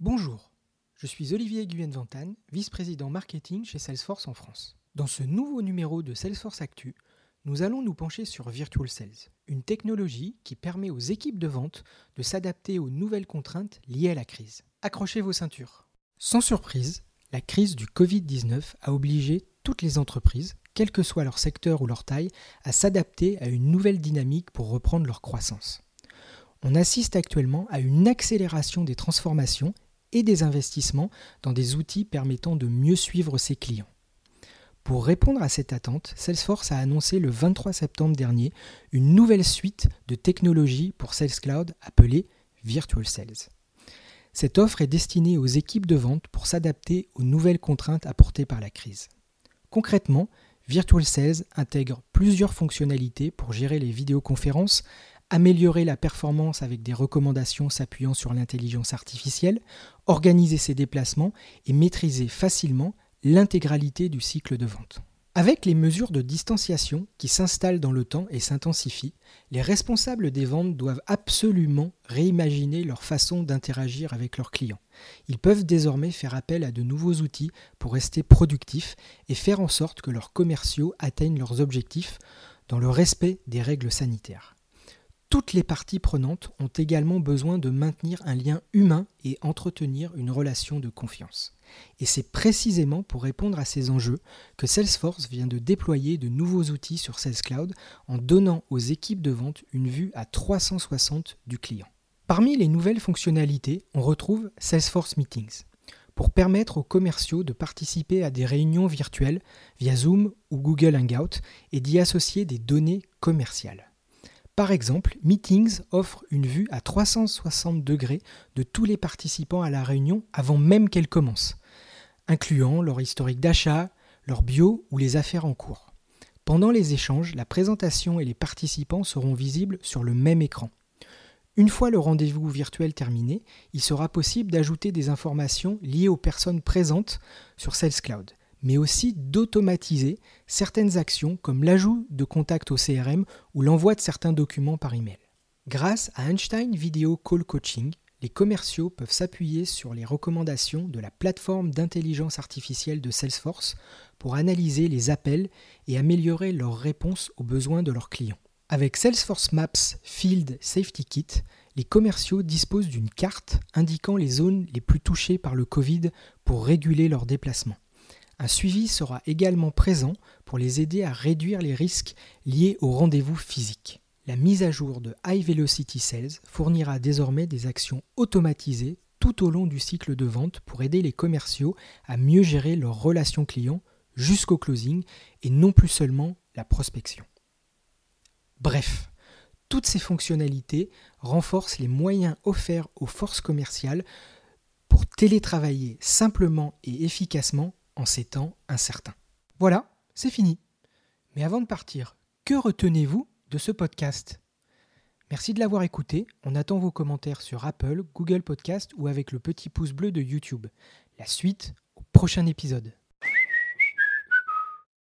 Bonjour, je suis Olivier Guyenne-Ventane, vice-président marketing chez Salesforce en France. Dans ce nouveau numéro de Salesforce Actu, nous allons nous pencher sur Virtual Sales, une technologie qui permet aux équipes de vente de s'adapter aux nouvelles contraintes liées à la crise. Accrochez vos ceintures. Sans surprise, la crise du Covid-19 a obligé toutes les entreprises, quel que soit leur secteur ou leur taille, à s'adapter à une nouvelle dynamique pour reprendre leur croissance. On assiste actuellement à une accélération des transformations et des investissements dans des outils permettant de mieux suivre ses clients. Pour répondre à cette attente, Salesforce a annoncé le 23 septembre dernier une nouvelle suite de technologies pour Sales Cloud appelée Virtual Sales. Cette offre est destinée aux équipes de vente pour s'adapter aux nouvelles contraintes apportées par la crise. Concrètement, Virtual Sales intègre plusieurs fonctionnalités pour gérer les vidéoconférences, améliorer la performance avec des recommandations s'appuyant sur l'intelligence artificielle, organiser ses déplacements et maîtriser facilement l'intégralité du cycle de vente. Avec les mesures de distanciation qui s'installent dans le temps et s'intensifient, les responsables des ventes doivent absolument réimaginer leur façon d'interagir avec leurs clients. Ils peuvent désormais faire appel à de nouveaux outils pour rester productifs et faire en sorte que leurs commerciaux atteignent leurs objectifs dans le respect des règles sanitaires. Toutes les parties prenantes ont également besoin de maintenir un lien humain et entretenir une relation de confiance. Et c'est précisément pour répondre à ces enjeux que Salesforce vient de déployer de nouveaux outils sur Sales Cloud en donnant aux équipes de vente une vue à 360 du client. Parmi les nouvelles fonctionnalités, on retrouve Salesforce Meetings pour permettre aux commerciaux de participer à des réunions virtuelles via Zoom ou Google Hangout et d'y associer des données commerciales. Par exemple, Meetings offre une vue à 360 degrés de tous les participants à la réunion avant même qu'elle commence, incluant leur historique d'achat, leur bio ou les affaires en cours. Pendant les échanges, la présentation et les participants seront visibles sur le même écran. Une fois le rendez-vous virtuel terminé, il sera possible d'ajouter des informations liées aux personnes présentes sur Sales Cloud mais aussi d'automatiser certaines actions comme l'ajout de contacts au CRM ou l'envoi de certains documents par email. Grâce à Einstein Video Call Coaching, les commerciaux peuvent s'appuyer sur les recommandations de la plateforme d'intelligence artificielle de Salesforce pour analyser les appels et améliorer leurs réponses aux besoins de leurs clients. Avec Salesforce Maps Field Safety Kit, les commerciaux disposent d'une carte indiquant les zones les plus touchées par le Covid pour réguler leurs déplacements. Un suivi sera également présent pour les aider à réduire les risques liés au rendez-vous physique. La mise à jour de High Velocity Sales fournira désormais des actions automatisées tout au long du cycle de vente pour aider les commerciaux à mieux gérer leurs relations clients jusqu'au closing et non plus seulement la prospection. Bref, toutes ces fonctionnalités renforcent les moyens offerts aux forces commerciales pour télétravailler simplement et efficacement en ces temps incertains. Voilà, c'est fini. Mais avant de partir, que retenez-vous de ce podcast? Merci de l'avoir écouté. On attend vos commentaires sur Apple, Google Podcast ou avec le petit pouce bleu de YouTube. La suite au prochain épisode.